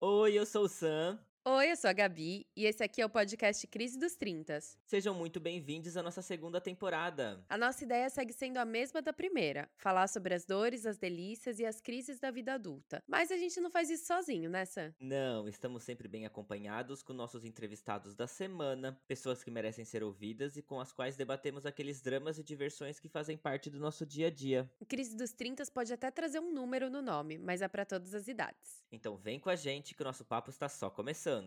Oi, eu sou o Sam. Oi, eu sou a Gabi e esse aqui é o podcast Crise dos Trintas. Sejam muito bem-vindos à nossa segunda temporada. A nossa ideia segue sendo a mesma da primeira: falar sobre as dores, as delícias e as crises da vida adulta. Mas a gente não faz isso sozinho, né, Sam? Não, estamos sempre bem acompanhados com nossos entrevistados da semana, pessoas que merecem ser ouvidas e com as quais debatemos aqueles dramas e diversões que fazem parte do nosso dia a dia. O Crise dos Trintas pode até trazer um número no nome, mas é para todas as idades. Então vem com a gente que o nosso papo está só começando. I'm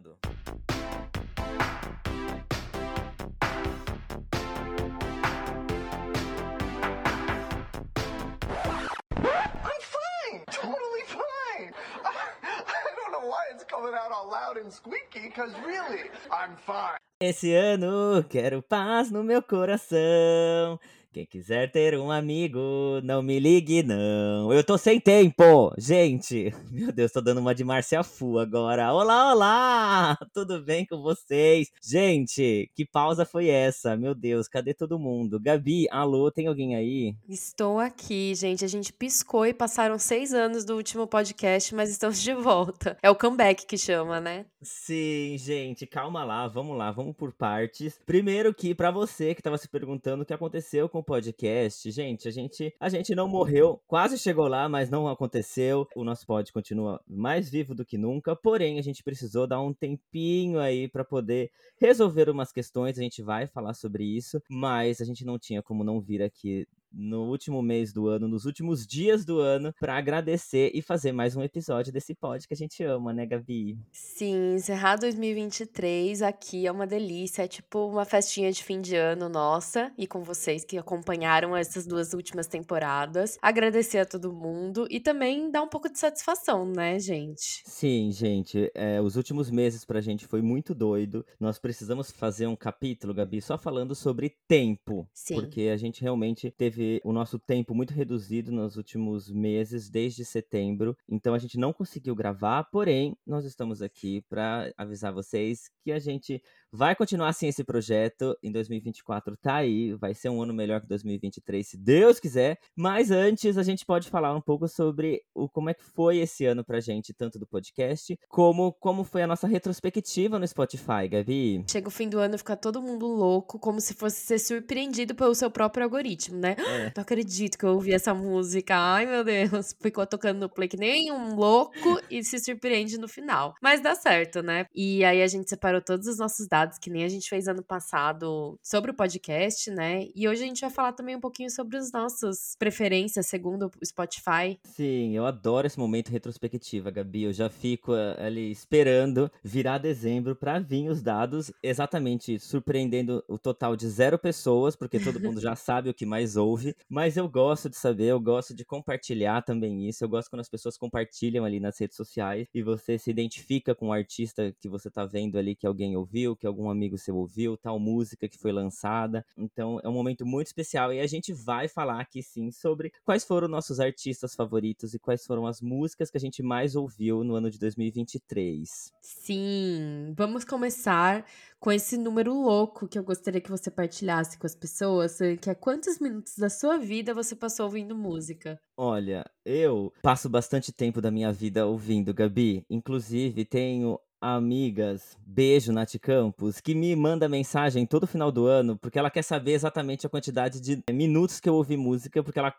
fine, totally fine. I don't know why it's coming out all loud and squeaky, because really, I'm fine. Esse ano quero paz no meu coração. Quem quiser ter um amigo, não me ligue, não. Eu tô sem tempo, gente. Meu Deus, tô dando uma de Márcia Fu agora. Olá, olá! Tudo bem com vocês? Gente, que pausa foi essa? Meu Deus, cadê todo mundo? Gabi, alô, tem alguém aí? Estou aqui, gente. A gente piscou e passaram seis anos do último podcast, mas estamos de volta. É o comeback que chama, né? Sim, gente, calma lá, vamos lá, vamos por partes. Primeiro que para você que tava se perguntando o que aconteceu com podcast, gente, a gente a gente não morreu, quase chegou lá, mas não aconteceu. O nosso pod continua mais vivo do que nunca, porém a gente precisou dar um tempinho aí para poder resolver umas questões, a gente vai falar sobre isso, mas a gente não tinha como não vir aqui no último mês do ano, nos últimos dias do ano, para agradecer e fazer mais um episódio desse pod que a gente ama, né, Gabi? Sim, encerrar 2023 aqui é uma delícia, é tipo uma festinha de fim de ano nossa e com vocês que acompanharam essas duas últimas temporadas. Agradecer a todo mundo e também dar um pouco de satisfação, né, gente? Sim, gente, é, os últimos meses pra gente foi muito doido. Nós precisamos fazer um capítulo, Gabi, só falando sobre tempo, Sim. porque a gente realmente teve o nosso tempo muito reduzido nos últimos meses, desde setembro. Então a gente não conseguiu gravar, porém, nós estamos aqui para avisar vocês que a gente vai continuar assim esse projeto. Em 2024 tá aí, vai ser um ano melhor que 2023, se Deus quiser. Mas antes a gente pode falar um pouco sobre o como é que foi esse ano pra gente, tanto do podcast, como como foi a nossa retrospectiva no Spotify, Gabi. Chega o fim do ano e fica todo mundo louco, como se fosse ser surpreendido pelo seu próprio algoritmo, né? É. Não acredito que eu ouvi essa música. Ai, meu Deus. Ficou tocando no play que nem um louco e se surpreende no final. Mas dá certo, né? E aí a gente separou todos os nossos dados, que nem a gente fez ano passado, sobre o podcast, né? E hoje a gente vai falar também um pouquinho sobre as nossas preferências, segundo o Spotify. Sim, eu adoro esse momento retrospectiva, Gabi. Eu já fico eh, ali esperando virar dezembro pra vir os dados, exatamente surpreendendo o total de zero pessoas, porque todo mundo já sabe o que mais ouve. Mas eu gosto de saber, eu gosto de compartilhar também isso. Eu gosto quando as pessoas compartilham ali nas redes sociais e você se identifica com o artista que você tá vendo ali que alguém ouviu, que algum amigo seu ouviu, tal música que foi lançada. Então é um momento muito especial e a gente vai falar aqui sim sobre quais foram nossos artistas favoritos e quais foram as músicas que a gente mais ouviu no ano de 2023. Sim, vamos começar com esse número louco que eu gostaria que você partilhasse com as pessoas, que é quantos minutos da sua vida você passou ouvindo música? Olha, eu passo bastante tempo da minha vida ouvindo, Gabi. Inclusive, tenho amigas, beijo Nath Campos, que me manda mensagem todo final do ano, porque ela quer saber exatamente a quantidade de minutos que eu ouvi música, porque ela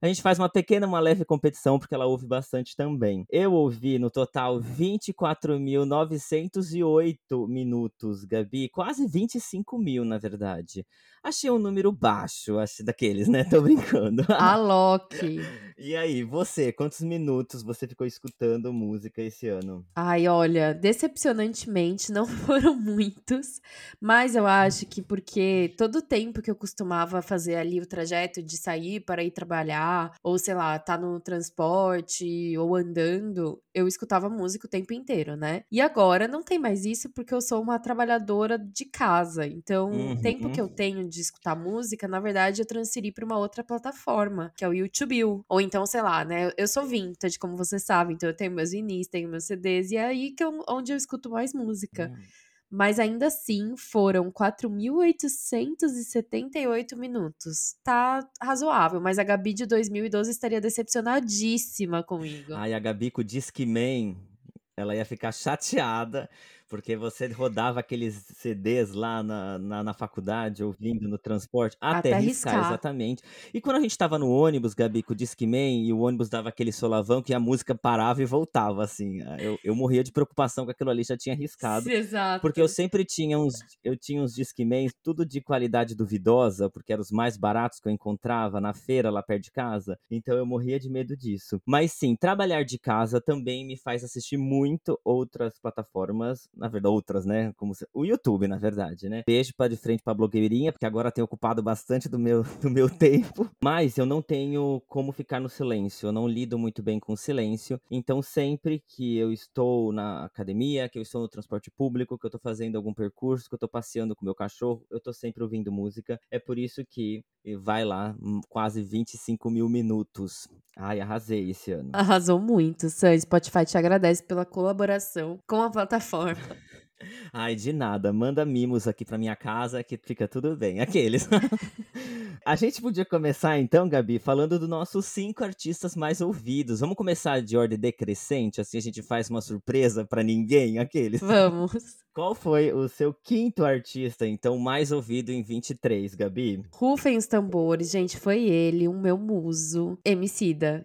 a gente faz uma pequena, uma leve competição, porque ela ouve bastante também. Eu ouvi no total 24.908 minutos, Gabi. Quase 25 mil, na verdade. Achei um número baixo, acho daqueles, né? Tô brincando. Alok. e aí, você, quantos minutos você ficou escutando música esse ano? Ai, olha, decepcionantemente não foram muitos, mas eu acho que porque todo o tempo que eu costumava fazer ali o trajeto de sair para ir trabalhar, ou sei lá, tá no transporte ou andando, eu escutava música o tempo inteiro, né? E agora não tem mais isso porque eu sou uma trabalhadora de casa. Então, Uhum. o tempo que eu tenho de escutar música, na verdade, eu transferi para uma outra plataforma, que é o YouTube. Ou então, sei lá, né? Eu sou vintage, como você sabe, então eu tenho meus vinis, tenho meus CDs, e é aí que eu, onde eu escuto mais música. Hum. Mas ainda assim foram 4.878 minutos. Tá razoável, mas a Gabi de 2012 estaria decepcionadíssima comigo. Ai, a Gabi com o Disque Man. ela ia ficar chateada porque você rodava aqueles CDs lá na, na, na faculdade, ouvindo no transporte, até, Até riscar, riscar. exatamente. E quando a gente tava no ônibus, Gabi, com o Discman, e o ônibus dava aquele solavão que a música parava e voltava, assim. Eu, eu morria de preocupação que aquilo ali já tinha riscado. Exato. Porque eu sempre tinha uns, eu tinha uns Discmans, tudo de qualidade duvidosa, porque eram os mais baratos que eu encontrava na feira lá perto de casa. Então eu morria de medo disso. Mas sim, trabalhar de casa também me faz assistir muito outras plataformas, na verdade, outras, né? Como o YouTube, na verdade, né? Beijo para de frente pra blogueirinha, porque agora tem ocupado bastante do meu, do meu tempo. Mas eu não tenho como ficar no silêncio, eu não lido muito bem com o silêncio. Então sempre que eu estou na academia, que eu estou no transporte público, que eu tô fazendo algum percurso, que eu tô passeando com meu cachorro, eu tô sempre ouvindo música. É por isso que vai lá, hum, quase 25 mil minutos. Ai, arrasei esse ano. Arrasou muito, Sam. Spotify te agradece pela colaboração com a plataforma. Ai, de nada. Manda mimos aqui pra minha casa que fica tudo bem. Aqueles. a gente podia começar então, Gabi, falando dos nossos cinco artistas mais ouvidos. Vamos começar de ordem decrescente, assim a gente faz uma surpresa pra ninguém, aqueles. Vamos. Qual foi o seu quinto artista, então, mais ouvido em 23, Gabi? Rufem os tambores, gente. Foi ele, o meu muso. Emicida.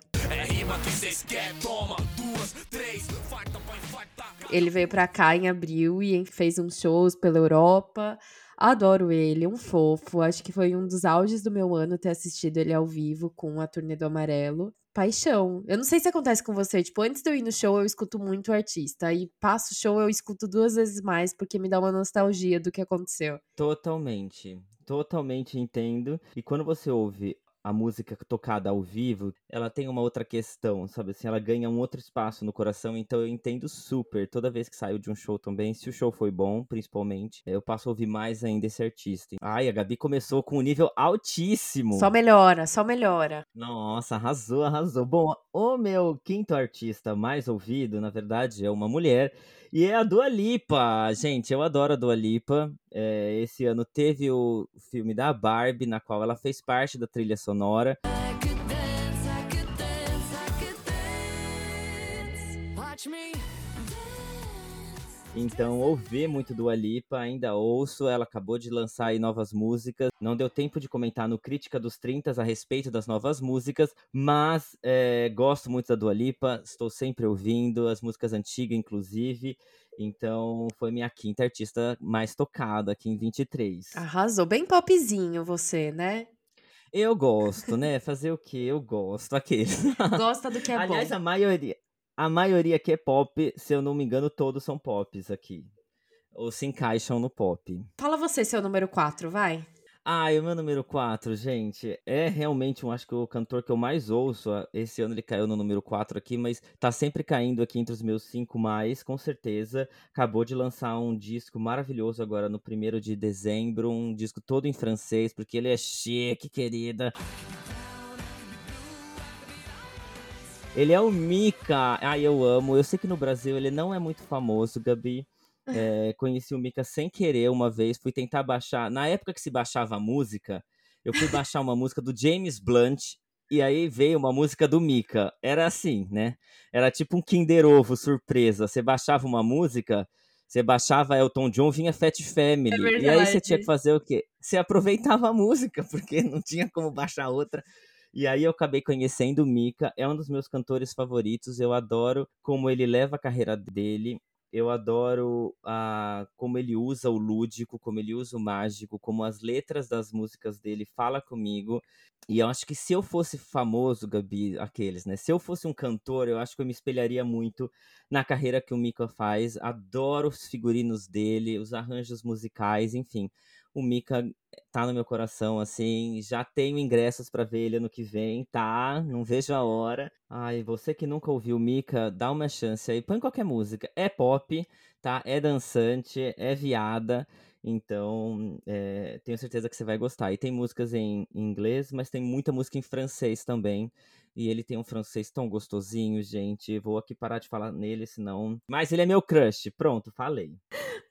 Ele veio pra cá em abril e fez uns shows pela Europa. Adoro ele, um fofo. Acho que foi um dos auges do meu ano ter assistido ele ao vivo com a turnê do Amarelo. Paixão. Eu não sei se acontece com você, tipo, antes de eu ir no show eu escuto muito o artista. Aí passo o show eu escuto duas vezes mais porque me dá uma nostalgia do que aconteceu. Totalmente. Totalmente entendo. E quando você ouve a música tocada ao vivo, ela tem uma outra questão, sabe assim? Ela ganha um outro espaço no coração, então eu entendo super. Toda vez que saio de um show também, se o show foi bom, principalmente, eu passo a ouvir mais ainda esse artista. Ai, a Gabi começou com um nível altíssimo. Só melhora, só melhora. Nossa, arrasou, arrasou. Bom, o meu quinto artista mais ouvido, na verdade, é uma mulher. E é a Dua Lipa. Gente, eu adoro a Dua Lipa. É, esse ano teve o filme da Barbie, na qual ela fez parte da trilha sonora. Então, ouvi muito Dua Lipa, ainda ouço. Ela acabou de lançar aí novas músicas. Não deu tempo de comentar no Crítica dos 30 a respeito das novas músicas, mas é, gosto muito da Dua Lipa. Estou sempre ouvindo, as músicas antigas, inclusive. Então, foi minha quinta artista mais tocada aqui em 23. Arrasou. Bem popzinho você, né? Eu gosto, né? Fazer o quê? Eu gosto. Aquele. Gosta do que é Aliás, bom. a maioria, a maioria que é pop, se eu não me engano, todos são pops aqui. Ou se encaixam no pop. Fala você seu número 4, vai. Ah, e o meu número 4, gente, é realmente, um, acho que o cantor que eu mais ouço. Esse ano ele caiu no número 4 aqui, mas tá sempre caindo aqui entre os meus 5 mais, com certeza. Acabou de lançar um disco maravilhoso agora no primeiro de dezembro, um disco todo em francês, porque ele é chique, querida. Ele é o Mika. Ai, eu amo. Eu sei que no Brasil ele não é muito famoso, Gabi. É, conheci o Mika sem querer uma vez. Fui tentar baixar. Na época que se baixava a música, eu fui baixar uma música do James Blunt. E aí veio uma música do Mika. Era assim, né? Era tipo um Kinder Ovo surpresa. Você baixava uma música, você baixava Elton John, vinha Fat Family. e aí você tinha que fazer o quê? Você aproveitava a música, porque não tinha como baixar outra. E aí eu acabei conhecendo o Mika, é um dos meus cantores favoritos, eu adoro como ele leva a carreira dele, eu adoro a, como ele usa o lúdico, como ele usa o mágico, como as letras das músicas dele fala comigo. E eu acho que se eu fosse famoso, Gabi, aqueles, né? Se eu fosse um cantor, eu acho que eu me espelharia muito na carreira que o Mika faz. Adoro os figurinos dele, os arranjos musicais, enfim. O Mika tá no meu coração, assim. Já tenho ingressos pra ver ele ano que vem, tá? Não vejo a hora. Ai, você que nunca ouviu o Mika, dá uma chance aí. Põe qualquer música. É pop, tá? É dançante, é viada. Então, é, tenho certeza que você vai gostar. E tem músicas em inglês, mas tem muita música em francês também. E ele tem um francês tão gostosinho, gente. Vou aqui parar de falar nele, senão. Mas ele é meu crush. Pronto, falei.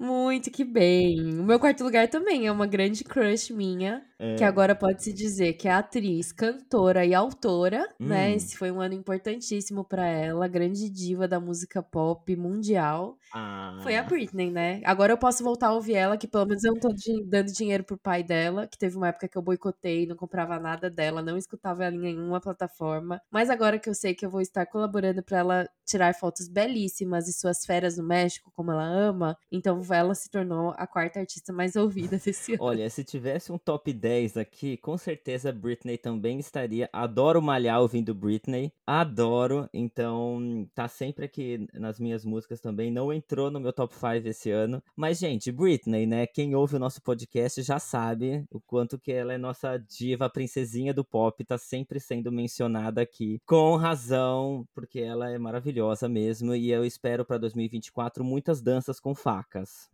Muito que bem. O meu quarto lugar também é uma grande crush minha, é. que agora pode-se dizer que é atriz, cantora e autora, né? hum. né? Esse foi um ano importantíssimo para ela, grande diva da música pop mundial. Ah. Foi a Britney, né? Agora eu posso voltar a ouvir ela, que pelo menos eu não tô dando dinheiro pro pai dela, que teve uma época que eu boicotei, não comprava nada dela, não escutava ela em nenhuma plataforma. Mas agora que eu sei que eu vou estar colaborando para ela tirar fotos belíssimas e suas férias no México, como ela ama, então ela se tornou a quarta artista mais ouvida desse ano. Olha, se tivesse um top 10 aqui, com certeza Britney também estaria. Adoro malhar ouvindo Britney, adoro, então tá sempre aqui nas minhas músicas também. Não entrou no meu top 5 esse ano, mas gente, Britney, né? Quem ouve o nosso podcast já sabe o quanto que ela é nossa diva, princesinha do pop, tá sempre sendo mencionada aqui, com razão, porque ela é maravilhosa mesmo e eu espero para 2024 muitas danças com facas.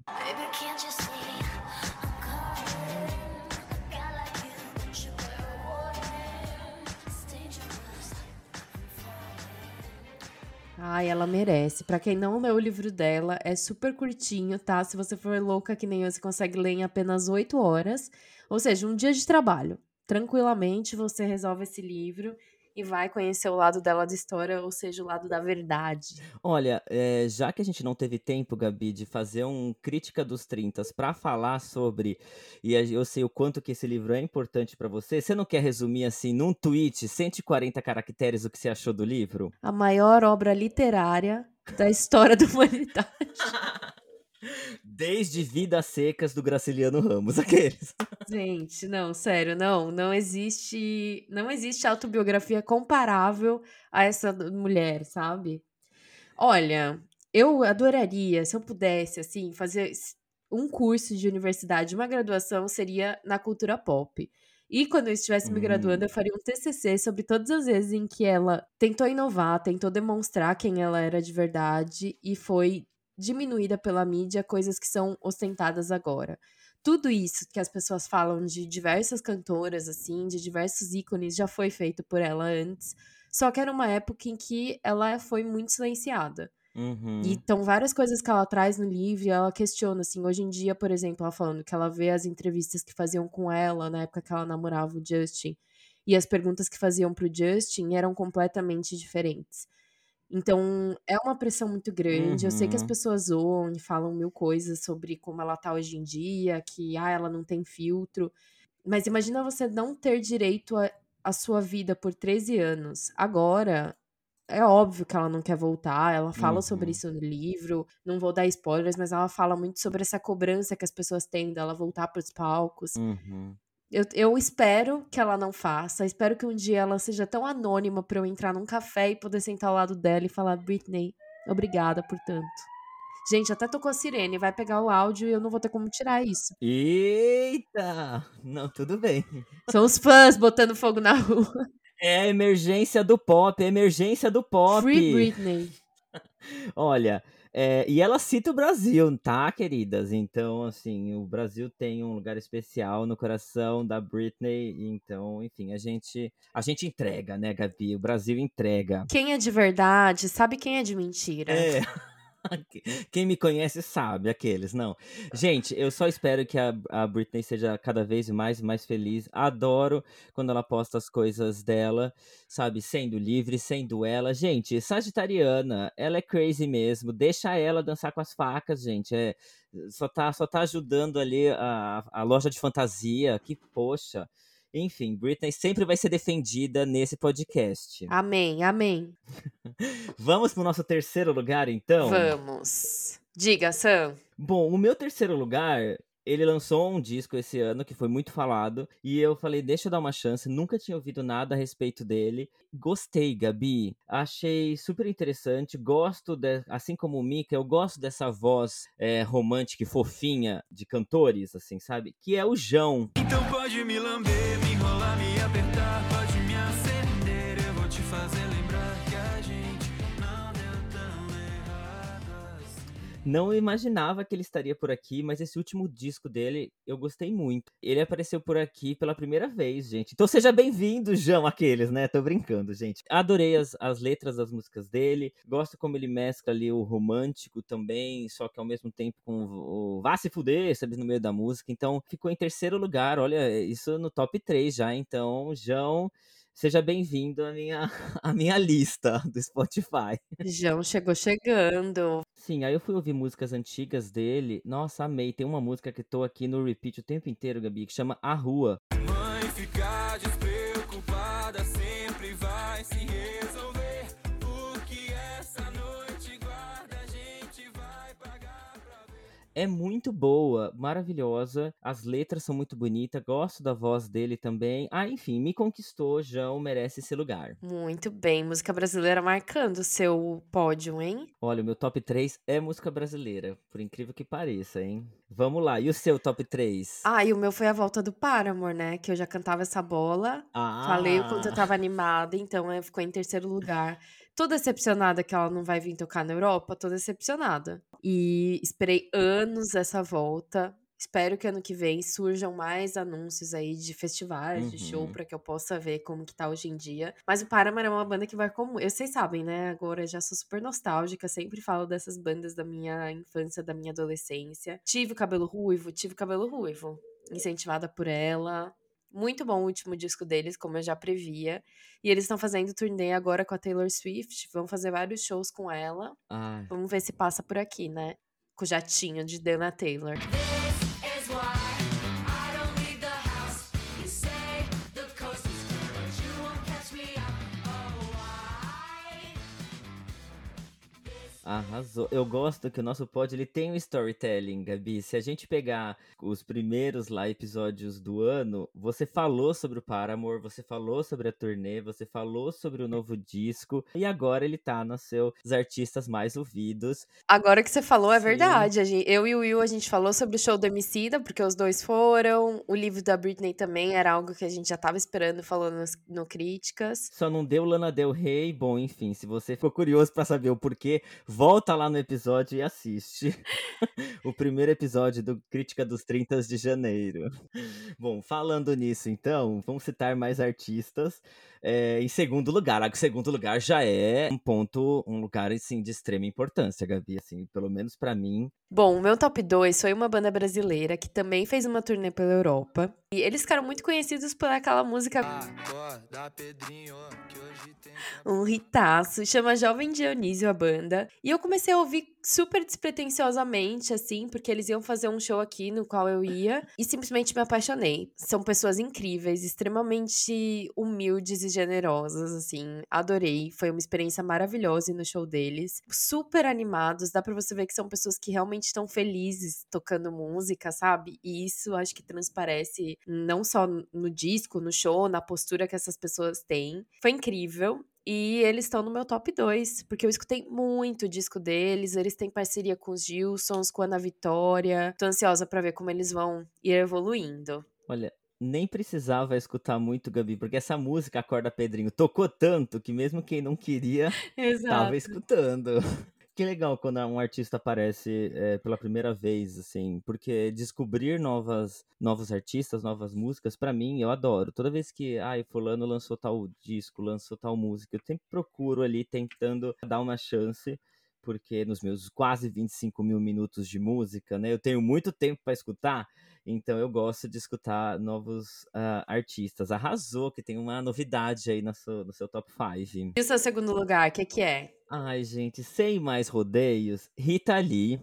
Ai, ela merece. Para quem não leu o livro dela, é super curtinho, tá? Se você for louca que nem eu, você consegue ler em apenas 8 horas. Ou seja, um dia de trabalho. Tranquilamente você resolve esse livro e vai conhecer o lado dela da história, ou seja, o lado da verdade. Olha, é, já que a gente não teve tempo, Gabi, de fazer um crítica dos 30 para falar sobre, e eu sei o quanto que esse livro é importante para você, você não quer resumir assim num tweet, 140 caracteres, o que você achou do livro? A maior obra literária da história da humanidade. Desde Vidas Secas do Graciliano Ramos, aqueles. Gente, não, sério, não, não existe, não existe autobiografia comparável a essa mulher, sabe? Olha, eu adoraria, se eu pudesse, assim, fazer um curso de universidade, uma graduação seria na cultura pop. E quando eu estivesse me graduando, eu hum. faria um TCC sobre todas as vezes em que ela tentou inovar, tentou demonstrar quem ela era de verdade e foi diminuída pela mídia coisas que são ostentadas agora. Tudo isso que as pessoas falam de diversas cantoras, assim, de diversos ícones, já foi feito por ela antes. Só que era uma época em que ela foi muito silenciada. Uhum. E então, várias coisas que ela traz no livro, ela questiona, assim, hoje em dia, por exemplo, ela falando que ela vê as entrevistas que faziam com ela, na época que ela namorava o Justin, e as perguntas que faziam pro Justin eram completamente diferentes. Então, é uma pressão muito grande. Eu sei que as uhum. pessoas zoam e falam mil coisas sobre como ela tá hoje em dia, que ah, ela não tem filtro. Mas imagina você não ter direito à sua vida por 13 anos. Agora, é óbvio que ela não quer voltar, ela fala sobre uhum. isso no livro. Não vou dar spoilers, mas ela fala muito sobre essa cobrança que as pessoas têm dela voltar para os palcos. Uhum. Eu, eu espero que ela não faça. Espero que um dia ela seja tão anônima para eu entrar num café e poder sentar ao lado dela e falar: Britney, obrigada por tanto. Gente, até tocou a sirene, vai pegar o áudio e eu não vou ter como tirar isso. Eita! Não, tudo bem. São os fãs botando fogo na rua. É a emergência do pop, é a emergência do pop. Free Britney. Olha, é, e ela cita o Brasil, tá, queridas? Então, assim, o Brasil tem um lugar especial no coração da Britney. Então, enfim, a gente, a gente entrega, né, Gabi? O Brasil entrega. Quem é de verdade sabe quem é de mentira. É. Quem me conhece sabe, aqueles, não. Gente, eu só espero que a, a Britney seja cada vez mais e mais feliz. Adoro quando ela posta as coisas dela, sabe? Sendo livre, sendo ela. Gente, Sagitariana, ela é crazy mesmo. Deixa ela dançar com as facas, gente. É, só, tá, só tá ajudando ali a, a loja de fantasia. Que poxa. Enfim, Britney sempre vai ser defendida nesse podcast. Amém, amém. Vamos pro nosso terceiro lugar, então? Vamos. Diga, Sam. Bom, o meu terceiro lugar, ele lançou um disco esse ano que foi muito falado e eu falei, deixa eu dar uma chance, nunca tinha ouvido nada a respeito dele. Gostei, Gabi. Achei super interessante. Gosto, de, assim como o Mika, eu gosto dessa voz é, romântica e fofinha de cantores, assim, sabe? Que é o João. Então pode me lamber, me enrolar, me apertar, não imaginava que ele estaria por aqui, mas esse último disco dele eu gostei muito. Ele apareceu por aqui pela primeira vez, gente. Então seja bem-vindo, João, aqueles, né? Tô brincando, gente. Adorei as, as letras das músicas dele. Gosto como ele mescla ali o romântico também, só que ao mesmo tempo com o, o vá se fuder, sabe, no meio da música. Então ficou em terceiro lugar. Olha, isso no top 3 já. Então, João seja bem-vindo à minha, à minha lista do Spotify. João chegou chegando. Sim, aí eu fui ouvir músicas antigas dele. Nossa, amei. Tem uma música que tô aqui no repeat o tempo inteiro, Gabi, que chama A Rua. Mãe fica despreocupada, É muito boa, maravilhosa. As letras são muito bonitas. Gosto da voz dele também. Ah, enfim, me conquistou. João merece esse lugar. Muito bem, música brasileira marcando o seu pódio, hein? Olha, o meu top 3 é música brasileira, por incrível que pareça, hein? Vamos lá, e o seu top 3? Ah, e o meu foi a volta do Paramore, né? Que eu já cantava essa bola. Ah, Falei o quanto eu tava animada, então ficou em terceiro lugar. Tô decepcionada que ela não vai vir tocar na Europa, tô decepcionada. E esperei anos essa volta. Espero que ano que vem surjam mais anúncios aí de festivais, de show, Uhum. pra que eu possa ver como que tá hoje em dia. Mas o Paramore é uma banda que vai como. eu- Vocês sabem, né? Agora já sou super nostálgica, sempre falo dessas bandas da minha infância, da minha adolescência. Tive o cabelo ruivo, tive o cabelo ruivo. Incentivada por ela. Muito bom o último disco deles, como eu já previa. E eles estão fazendo turnê agora com a Taylor Swift. Vão fazer vários shows com ela. Ai, Vamos ver se passa por aqui, né? Com o jatinho de Dana Taylor. Arrasou. Eu gosto que o nosso pod ele tem um storytelling, Gabi. Se a gente pegar os primeiros lá episódios do ano, você falou sobre o Paramore, você falou sobre a turnê, você falou sobre o novo disco, e agora ele tá nos seus artistas mais ouvidos. Agora que você falou, é Sim. verdade. Eu e o Will, a gente falou sobre o show do Emicida, porque os dois foram. O livro da Britney também era algo que a gente já tava esperando, falando no Críticas. Só não deu Lana Del Rey. Bom, enfim, se você ficou curioso pra saber o porquê, volta lá no episódio e assiste o primeiro episódio do Crítica dos 30 de janeiro. Bom, falando nisso, então, vamos citar mais artistas. É, em segundo lugar, ah, segundo lugar já é um ponto, um lugar assim de extrema importância, Gabi, assim, pelo menos pra mim. Bom, o meu top 2 foi uma banda brasileira que também fez uma turnê pela Europa. E eles ficaram muito conhecidos por aquela música Acorda, Pedrinho, tem. um hitaço, chama Jovem Dionísio a banda. E eu comecei a ouvir super despretensiosamente, assim, porque eles iam fazer um show aqui no qual eu ia e simplesmente me apaixonei. São pessoas incríveis, extremamente humildes e generosas, assim. Adorei, foi uma experiência maravilhosa no show deles. Super animados, dá pra você ver que são pessoas que realmente estão felizes tocando música, sabe? E isso acho que transparece não só no disco, no show, na postura que essas pessoas têm. Foi incrível. E eles estão no meu top 2, porque eu escutei muito o disco deles. Eles têm parceria com os Gilsons, com a Ana Vitória. Tô ansiosa pra ver como eles vão ir evoluindo. Olha, nem precisava escutar muito, Gabi, porque essa música Acorda Pedrinho tocou tanto que mesmo quem não queria tava escutando. Que legal quando um artista aparece é, pela primeira vez, assim, porque descobrir novas, novos artistas, novas músicas, pra mim, eu adoro. Toda vez que, ai, fulano lançou tal disco, lançou tal música, eu sempre procuro ali tentando dar uma chance, porque nos meus quase 25 mil minutos de música, né, eu tenho muito tempo pra escutar, então eu gosto de escutar novos ah, artistas. Arrasou que tem uma novidade aí no seu, no seu top 5. E o seu segundo lugar, o que, que é? Ai, gente, sem mais rodeios, Rita Lee.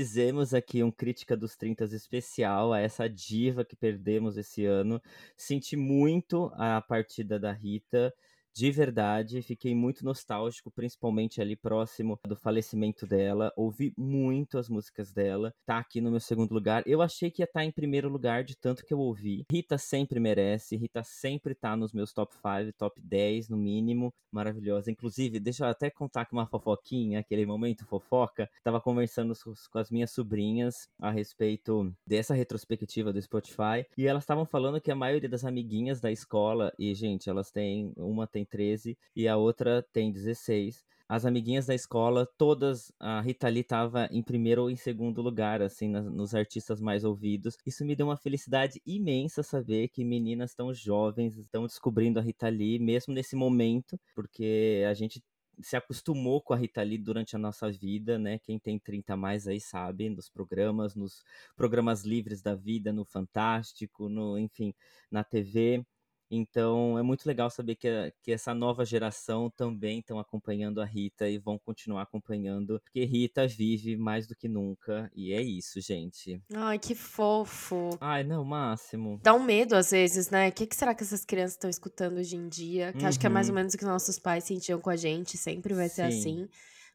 Fizemos aqui um Crítica dos 30 especial a essa diva que perdemos esse ano. Senti muito a partida da Rita. De verdade. Fiquei muito nostálgico, principalmente ali próximo do falecimento dela. Ouvi muito as músicas dela. Tá aqui no meu segundo lugar. Eu achei que ia estar em primeiro lugar de tanto que eu ouvi. Rita sempre merece. Rita sempre tá nos meus top 5, top 10 no mínimo. Maravilhosa. Inclusive, deixa eu até contar aqui uma fofoquinha, aquele momento fofoca. Tava conversando com as minhas sobrinhas a respeito dessa retrospectiva do Spotify. E elas estavam falando que a maioria das amiguinhas da escola, e gente, elas têm, uma tem 13 e a outra tem 16 as amiguinhas da escola, todas, a Rita Lee tava em primeiro ou em segundo lugar, assim, nas, nos artistas mais ouvidos. Isso me deu uma felicidade imensa saber que meninas tão jovens estão descobrindo a Rita Lee, mesmo nesse momento, porque a gente se acostumou com a Rita Lee durante a nossa vida, né? Quem tem 30 a mais aí sabe, nos programas, nos programas livres da vida, no Fantástico, no, enfim, na TV. Então é muito legal saber que, que essa nova geração também estão acompanhando a Rita e vão continuar acompanhando, porque Rita vive mais do que nunca. E é isso, gente. Ai, que fofo. Ai, não, máximo. Dá um medo às vezes, né? O que, que será que essas crianças estão escutando hoje em dia? Que acho que é mais ou Uhum. menos o que nossos pais sentiam com a gente, sempre vai ser Sim. assim.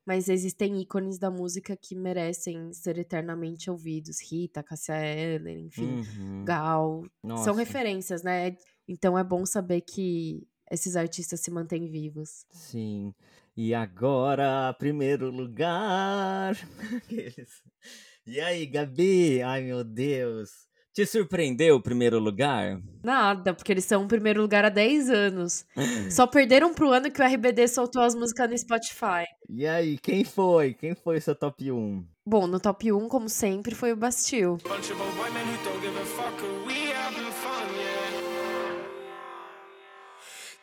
Mas existem ícones da música que merecem ser eternamente ouvidos. Rita, Cássia Eller, enfim, Uhum. Gal. São Nossa. referências, né? Então é bom saber que esses artistas se mantêm vivos. Sim. E agora, primeiro lugar. E aí, Gabi? Ai, meu Deus. Te surpreendeu o primeiro lugar? Nada, porque eles são em primeiro lugar há 10 anos. Só perderam pro ano que o RBD soltou as músicas no Spotify. E aí, quem foi? Quem foi seu top 1? Bom, no top 1, como sempre, foi o Bastille.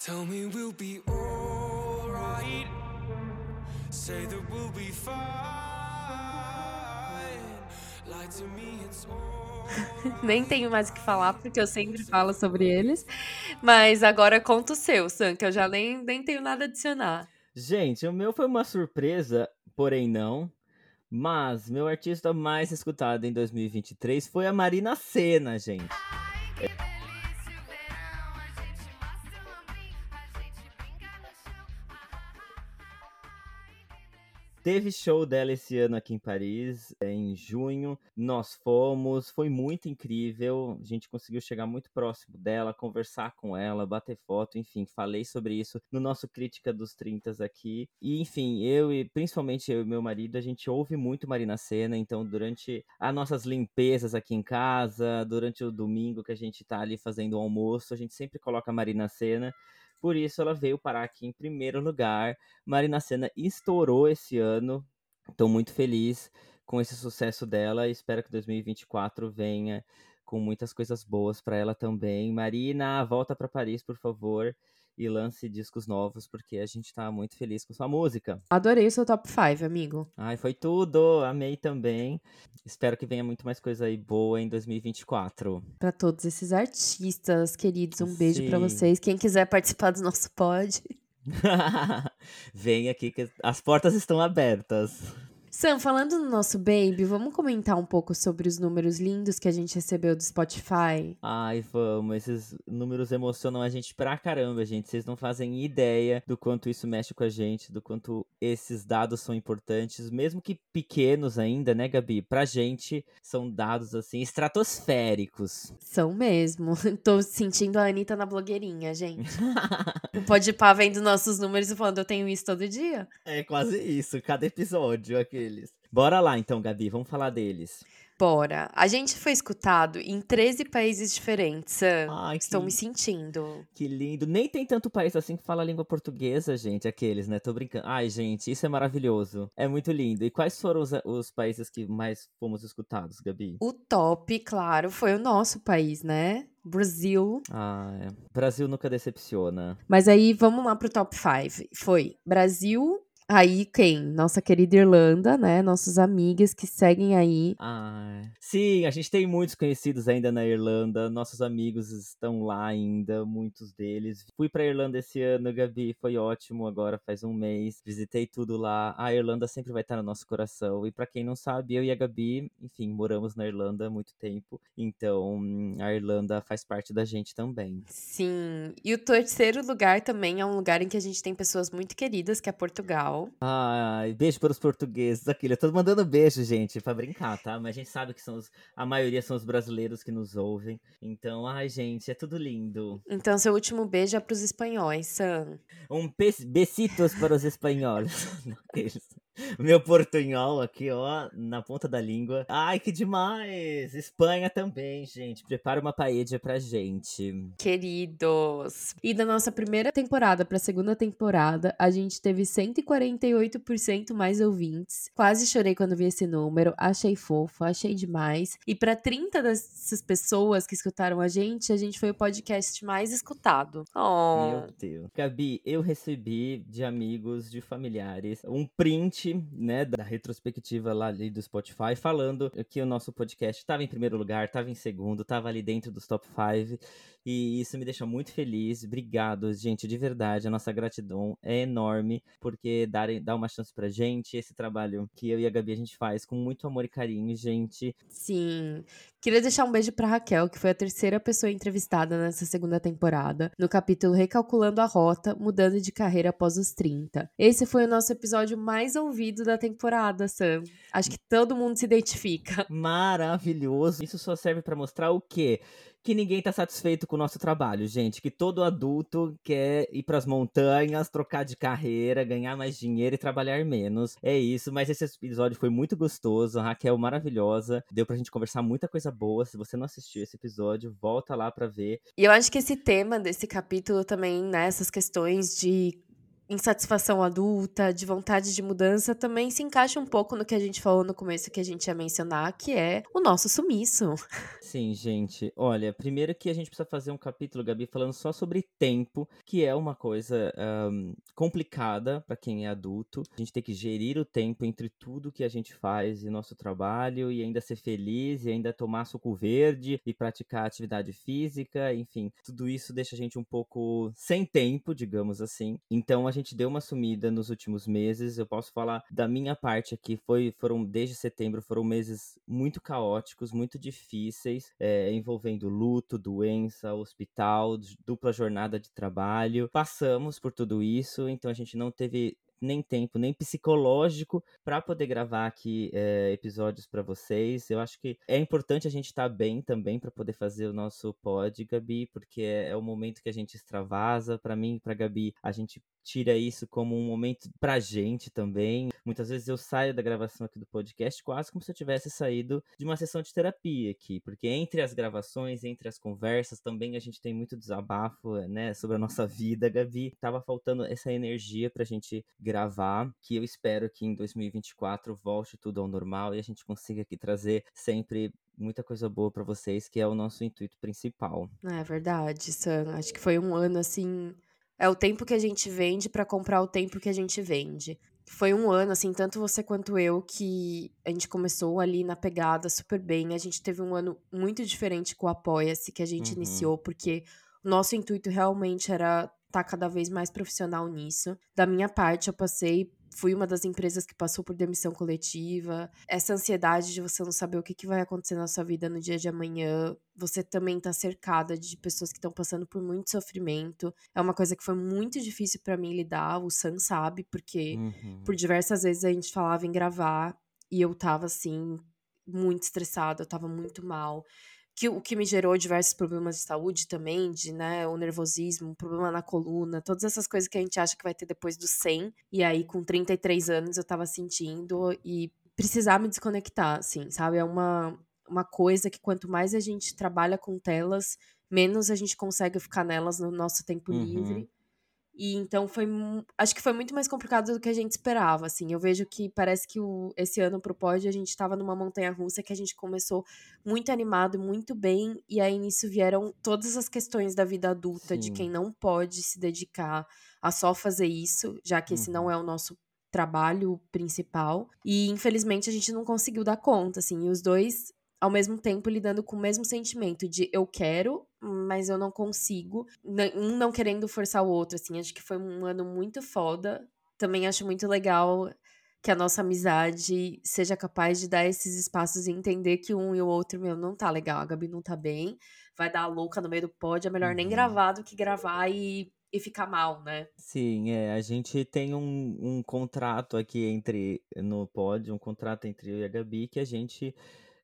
Tell me we'll be alright. Say that we'll be fine. Lie to me, it's alright. Nem tenho mais o que falar, porque eu sempre falo sobre eles. Mas agora conta o seu, Sam, que eu já nem, nem tenho nada a adicionar. Gente, o meu foi uma surpresa, porém não. Mas meu artista mais escutado em 2023 foi a Marina Senna, gente. Que Teve show dela esse ano aqui em Paris, é, em junho. Nós fomos, foi muito incrível. A gente conseguiu chegar muito próximo dela, conversar com ela, bater foto, enfim, falei sobre isso no nosso Crítica dos 30 aqui. E enfim, eu e principalmente eu e meu marido, a gente ouve muito Marina Senna, então durante as nossas limpezas aqui em casa, durante o domingo que a gente tá ali fazendo o almoço, a gente sempre coloca Marina Senna. Por isso ela veio parar aqui em primeiro lugar. Marina Senna estourou esse ano. Estou muito feliz com esse sucesso dela. Espero que 2024 venha com muitas coisas boas para ela também. Marina, volta para Paris, por favor, e lance discos novos, porque a gente tá muito feliz com sua música. Adorei o seu top 5, amigo. Ai, foi tudo. Amei também. Espero que venha muito mais coisa aí boa em 2024. Pra todos esses artistas queridos, um beijo pra Sim. vocês. Quem quiser participar do nosso pod. Vem aqui que as portas estão abertas. Sam, falando no nosso baby, vamos comentar um pouco sobre os números lindos que a gente recebeu do Spotify? Ai, vamos, esses números emocionam a gente pra caramba, gente. Vocês não fazem ideia do quanto isso mexe com a gente, do quanto esses dados são importantes, mesmo que pequenos ainda, né, Gabi? Pra gente são dados assim estratosféricos. São mesmo. Tô sentindo a Anitta na blogueirinha, gente. Pode ir pá vendo nossos números e falando, eu tenho isso todo dia. É quase isso, cada episódio aqueles. Bora lá então, Gabi, vamos falar deles. Bora. A gente foi escutado em 13 países diferentes. Ai, Estou que- me sentindo. Que lindo. Nem tem tanto país assim que fala a língua portuguesa, gente. Aqueles, né? Tô brincando. Ai, gente, isso é maravilhoso. É muito lindo. E quais foram os, os países que mais fomos escutados, Gabi? O top, claro, foi o nosso país, né? Brasil. Ah, é. Brasil nunca decepciona. Mas aí vamos lá pro top 5. Foi Brasil, Aí quem? Nossa querida Irlanda, né? Nossas amigas que seguem aí. Ah, sim, a gente tem muitos conhecidos ainda na Irlanda. Nossos amigos estão lá ainda, muitos deles. Fui pra Irlanda esse ano, Gabi, foi ótimo. Agora faz um mês, visitei tudo lá. A Irlanda sempre vai estar no nosso coração. E pra quem não sabe, eu e a Gabi, enfim, moramos na Irlanda há muito tempo. Então, a Irlanda faz parte da gente também. Sim. E o terceiro lugar também é um lugar em que a gente tem pessoas muito queridas, que é Portugal. Ai, beijo para os portugueses. Aquilo, eu tô mandando beijo, gente, pra brincar, tá? Mas a gente sabe que são os, a maioria são os brasileiros que nos ouvem. Então, ai, gente, é tudo lindo. Então, seu último beijo é pros espanhóis, Sam. Um besitos para os espanhóis. Meu portunhol aqui, ó, na ponta da língua. Ai, que demais! Espanha também, gente. Prepara uma paella pra gente. Queridos. E da nossa primeira temporada pra segunda temporada, a gente teve 148% mais ouvintes. Quase chorei quando vi esse número. Achei fofo, achei demais. E pra 30 dessas pessoas que escutaram a gente, a gente foi o podcast mais escutado. Oh. Meu Deus. Gabi, eu recebi de amigos, de familiares, um print, né, da retrospectiva lá ali do Spotify, falando que o nosso podcast estava em primeiro lugar, estava em segundo, estava ali dentro dos top 5. E isso me deixa muito feliz. Obrigado, gente, de verdade. A nossa gratidão é enorme, porque darem, dá uma chance pra gente. Esse trabalho que eu e a Gabi a gente faz com muito amor e carinho, gente. Sim. Queria deixar um beijo pra Raquel, que foi a terceira pessoa entrevistada nessa segunda temporada, no capítulo Recalculando a Rota, Mudando de Carreira após os 30. Esse foi o nosso episódio mais ouvido da temporada, Sam. Acho que todo mundo se identifica. Maravilhoso. Isso só serve pra mostrar o quê? Que ninguém tá satisfeito com o nosso trabalho, gente. Que todo adulto quer ir pras montanhas, trocar de carreira, ganhar mais dinheiro e trabalhar menos. É isso, mas esse episódio foi muito gostoso. A Raquel maravilhosa. Deu pra gente conversar muita coisa boa. Se você não assistiu esse episódio, volta lá pra ver. E eu acho que esse tema desse capítulo também, né, essas questões de insatisfação adulta, de vontade de mudança, também se encaixa um pouco no que a gente falou no começo que a gente ia mencionar, que é o nosso sumiço. Sim, gente. Olha, primeiro que a gente precisa fazer um capítulo, Gabi, falando só sobre tempo, que é uma coisa ahn, complicada para quem é adulto. A gente tem que gerir o tempo entre tudo que a gente faz e nosso trabalho, e ainda ser feliz, e ainda tomar suco verde, e praticar atividade física, enfim. Tudo isso deixa a gente um pouco sem tempo, digamos assim. Então a gente deu uma sumida nos últimos meses. Eu posso falar da minha parte aqui, foi, foram desde setembro, foram meses muito caóticos, muito difíceis, é, envolvendo luto, doença, hospital, dupla jornada de trabalho. Passamos por tudo isso, então a gente não teve nem tempo, nem psicológico para poder gravar aqui é, episódios para vocês. Eu acho que é importante a gente estar bem também para poder fazer o nosso pod, Gabi, porque é, é o momento que a gente extravasa. Para mim, para Gabi, a gente tira isso como um momento pra gente também. Muitas vezes eu saio da gravação aqui do podcast quase como se eu tivesse saído de uma sessão de terapia aqui, porque entre as gravações, entre as conversas, também a gente tem muito desabafo, né, sobre a nossa vida, Gabi. Tava faltando essa energia pra gente gravar, que eu espero que em 2024 volte tudo ao normal e a gente consiga aqui trazer sempre muita coisa boa pra vocês, que é o nosso intuito principal. É verdade, Sam. Acho que foi um ano assim. É o tempo que a gente vende pra comprar o tempo que a gente vende. Foi um ano, assim, tanto você quanto eu, que a gente começou ali na pegada super bem. A gente teve um ano muito diferente com o Apoia-se que a gente Uhum. iniciou, porque o nosso intuito realmente era estar cada vez mais profissional nisso. Da minha parte, eu passei. Fui uma das empresas que passou por demissão coletiva. Essa ansiedade de você não saber o que, que vai acontecer na sua vida no dia de amanhã. Você também tá cercada de pessoas que estão passando por muito sofrimento. É uma coisa que foi muito difícil pra mim lidar. O Sam sabe, porque Uhum. por diversas vezes a gente falava em gravar e eu tava assim, muito estressada, eu tava muito mal. Que, o que me gerou diversos problemas de saúde também, de, né, o nervosismo, problema na coluna, todas essas coisas que a gente acha que vai ter depois dos 100. E aí, com 33 anos, eu tava sentindo e precisar me desconectar, assim, sabe? É uma, uma coisa que quanto mais a gente trabalha com telas, menos a gente consegue ficar nelas no nosso tempo Uhum. livre. E então foi. Acho que foi muito mais complicado do que a gente esperava, assim. Eu vejo que parece que o, esse ano pro pódio a gente tava numa montanha russa que a gente começou muito animado, muito bem, e aí nisso vieram todas as questões da vida adulta, de Sim. quem não pode se dedicar a só fazer isso, já que esse não Uhum. é o nosso trabalho principal. E infelizmente a gente não conseguiu dar conta, assim. E os dois, ao mesmo tempo, lidando com o mesmo sentimento de eu quero, mas eu não consigo. N- Um não querendo forçar o outro, assim. Acho que foi um ano muito foda. Também acho muito legal que a nossa amizade seja capaz de dar esses espaços e entender que um e o outro, meu, não tá legal, a Gabi não tá bem, vai dar a louca no meio do pod, é melhor nem Uhum. gravar do que gravar e, e ficar mal, né? Sim, é, a gente tem um, um contrato aqui entre, no pod, um contrato entre eu e a Gabi, que a gente,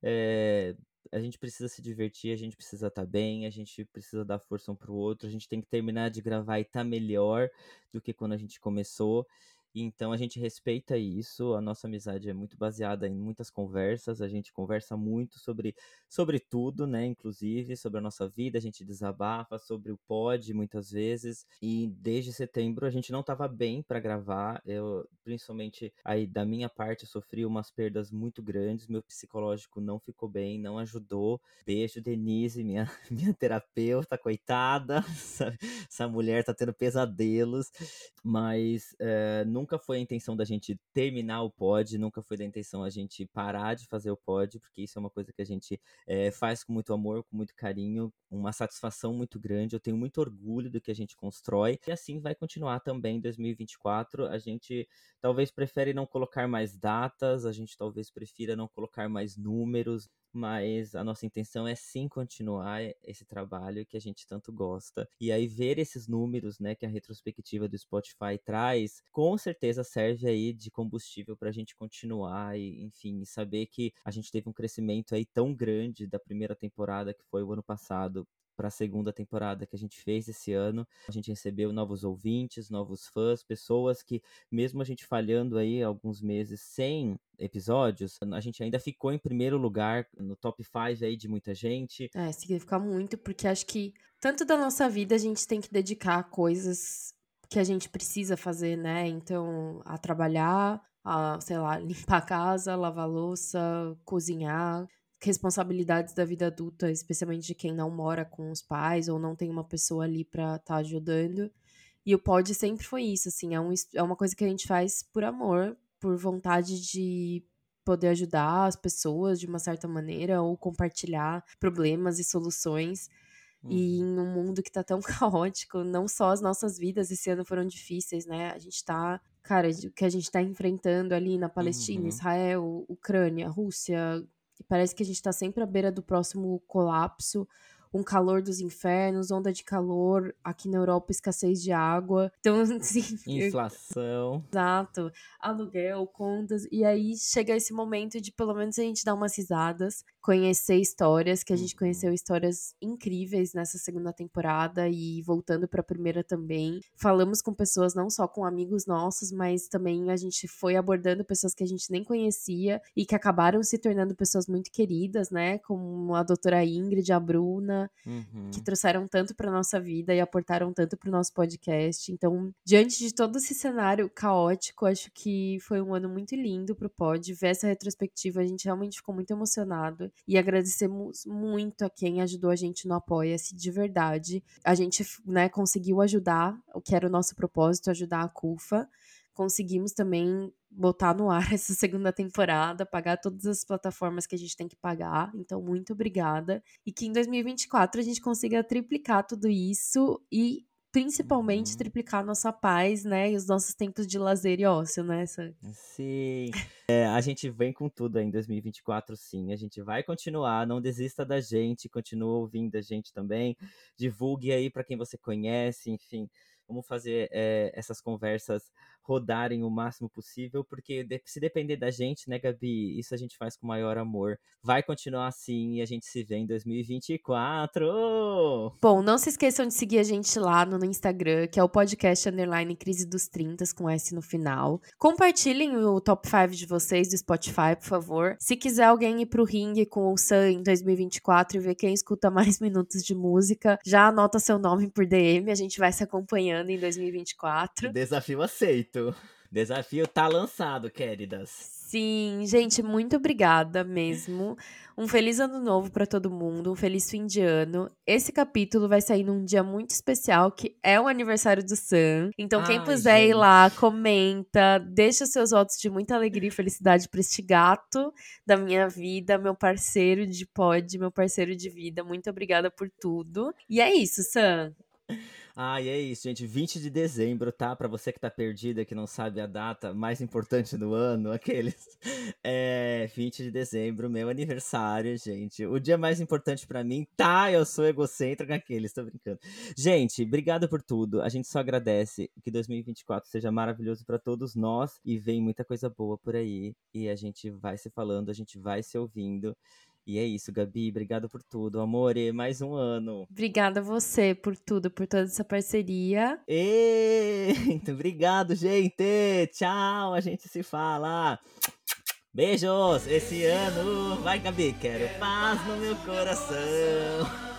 é, a gente precisa se divertir, a gente precisa estar bem, a gente precisa dar força um pro outro, a gente tem que terminar de gravar e estar melhor do que quando a gente começou. Então a gente respeita isso, a nossa amizade é muito baseada em muitas conversas, a gente conversa muito sobre, sobre tudo, né? Inclusive sobre a nossa vida, a gente desabafa sobre o pod muitas vezes. E desde setembro a gente não estava bem para gravar. Eu, principalmente aí da minha parte, sofri umas perdas muito grandes. Meu psicológico não ficou bem, não ajudou. Beijo, Denise, minha, minha terapeuta, coitada. Essa, essa mulher tá tendo pesadelos. Mas eh, nunca foi a intenção da gente terminar o pod, nunca foi da intenção a gente parar de fazer o pod, porque isso é uma coisa que a gente eh, faz com muito amor, com muito carinho, uma satisfação muito grande. Eu tenho muito orgulho do que a gente constrói e assim vai continuar também em 2024. A gente talvez prefere não colocar mais datas, a gente talvez prefira não colocar mais números, mas a nossa intenção é sim continuar esse trabalho que a gente tanto gosta. E aí ver esses números, né, que a retrospectiva do Spotify traz, com certeza serve aí de combustível para a gente continuar e, enfim, saber que a gente teve um crescimento aí tão grande da primeira temporada que foi o ano passado para a segunda temporada que a gente fez esse ano. A gente recebeu novos ouvintes, novos fãs, pessoas que, mesmo a gente falhando aí alguns meses sem episódios, a gente ainda ficou em primeiro lugar no top 5 aí de muita gente. É, significa muito, porque acho que tanto da nossa vida a gente tem que dedicar a coisas que a gente precisa fazer, né? Então, a trabalhar, a, sei lá, limpar a casa, lavar louça, cozinhar, responsabilidades da vida adulta, especialmente de quem não mora com os pais ou não tem uma pessoa ali pra estar ajudando. E o pod sempre foi isso, assim, é, um, é uma coisa que a gente faz por amor, por vontade de poder ajudar as pessoas de uma certa maneira ou compartilhar problemas e soluções. E em um mundo que tá tão caótico, não só as nossas vidas esse ano foram difíceis, né? A gente tá, cara, o que a gente tá enfrentando ali na Palestina, Uhum. Israel, Ucrânia, Rússia, parece que a gente tá sempre à beira do próximo colapso. Um calor dos infernos, onda de calor, aqui na Europa escassez de água. Então, assim, Inflação. Exato, aluguel, contas, e aí chega esse momento de pelo menos a gente dar umas risadas, conhecer histórias, que a gente Uhum. conheceu histórias incríveis nessa segunda temporada e voltando pra primeira também. Falamos com pessoas, não só com amigos nossos, mas também a gente foi abordando pessoas que a gente nem conhecia e que acabaram se tornando pessoas muito queridas, né? Como a doutora Ingrid, a Bruna, Uhum. que trouxeram tanto para nossa vida e aportaram tanto para o nosso podcast. Então, diante de todo esse cenário caótico, acho que foi um ano muito lindo pro Pod. Ver essa retrospectiva, a gente realmente ficou muito emocionado e agradecemos muito a quem ajudou a gente no Apoia-se, de verdade. A gente, né, conseguiu ajudar, o que era o nosso propósito, ajudar a CUFA. Conseguimos também botar no ar essa segunda temporada, pagar todas as plataformas que a gente tem que pagar. Então, muito obrigada e que em 2024 a gente consiga triplicar tudo isso e principalmente Uhum. triplicar a nossa paz, né, e os nossos tempos de lazer e ócio, né? Essa- Sim. É, a gente vem com tudo aí em 2024, sim. A gente vai continuar, não desista da gente, continua ouvindo a gente também. Divulgue aí para quem você conhece, enfim. Vamos fazer é, essas conversas rodarem o máximo possível, porque se depender da gente, né, Gabi? Isso a gente faz com o maior amor. Vai continuar assim e a gente se vê em 2024. Bom, não se esqueçam de seguir a gente lá no, no Instagram, que é o podcast underline Crise dos 30 com S no final. Compartilhem o top 5 de vocês do Spotify, por favor. Se quiser alguém ir pro ringue com o Sam em 2024 e ver quem escuta mais minutos de música, já anota seu nome por DM, a gente vai se acompanhando em 2024. Desafio aceito. Desafio tá lançado, queridas. Sim, gente, muito obrigada mesmo. Um feliz ano novo pra todo mundo, um feliz fim de ano. Esse capítulo vai sair num dia muito especial, que é o aniversário do Sam. Então, quem Ai, puder ir gente. lá, comenta, deixa seus votos de muita alegria e felicidade pra este gato da minha vida, meu parceiro de pod, meu parceiro de vida. Muito obrigada por tudo. E é isso, Sam. Ah, e é isso, gente. 20 de dezembro, tá? Pra você que tá perdida, que não sabe a data mais importante do ano, aqueles. É 20 de dezembro, meu aniversário, gente. O dia mais importante pra mim, tá? Eu sou egocêntrico, aqueles, tô brincando. Gente, obrigado por tudo. A gente só agradece que 2024 seja maravilhoso pra todos nós e vem muita coisa boa por aí. E a gente vai se falando, a gente vai se ouvindo. E é isso, Gabi. Obrigado por tudo. Amore, mais um ano. Obrigada a você por tudo, por toda essa parceria. Muito obrigado, gente. Tchau, a gente se fala. Beijos. Esse ano, vai, Gabi. Quero paz no meu coração.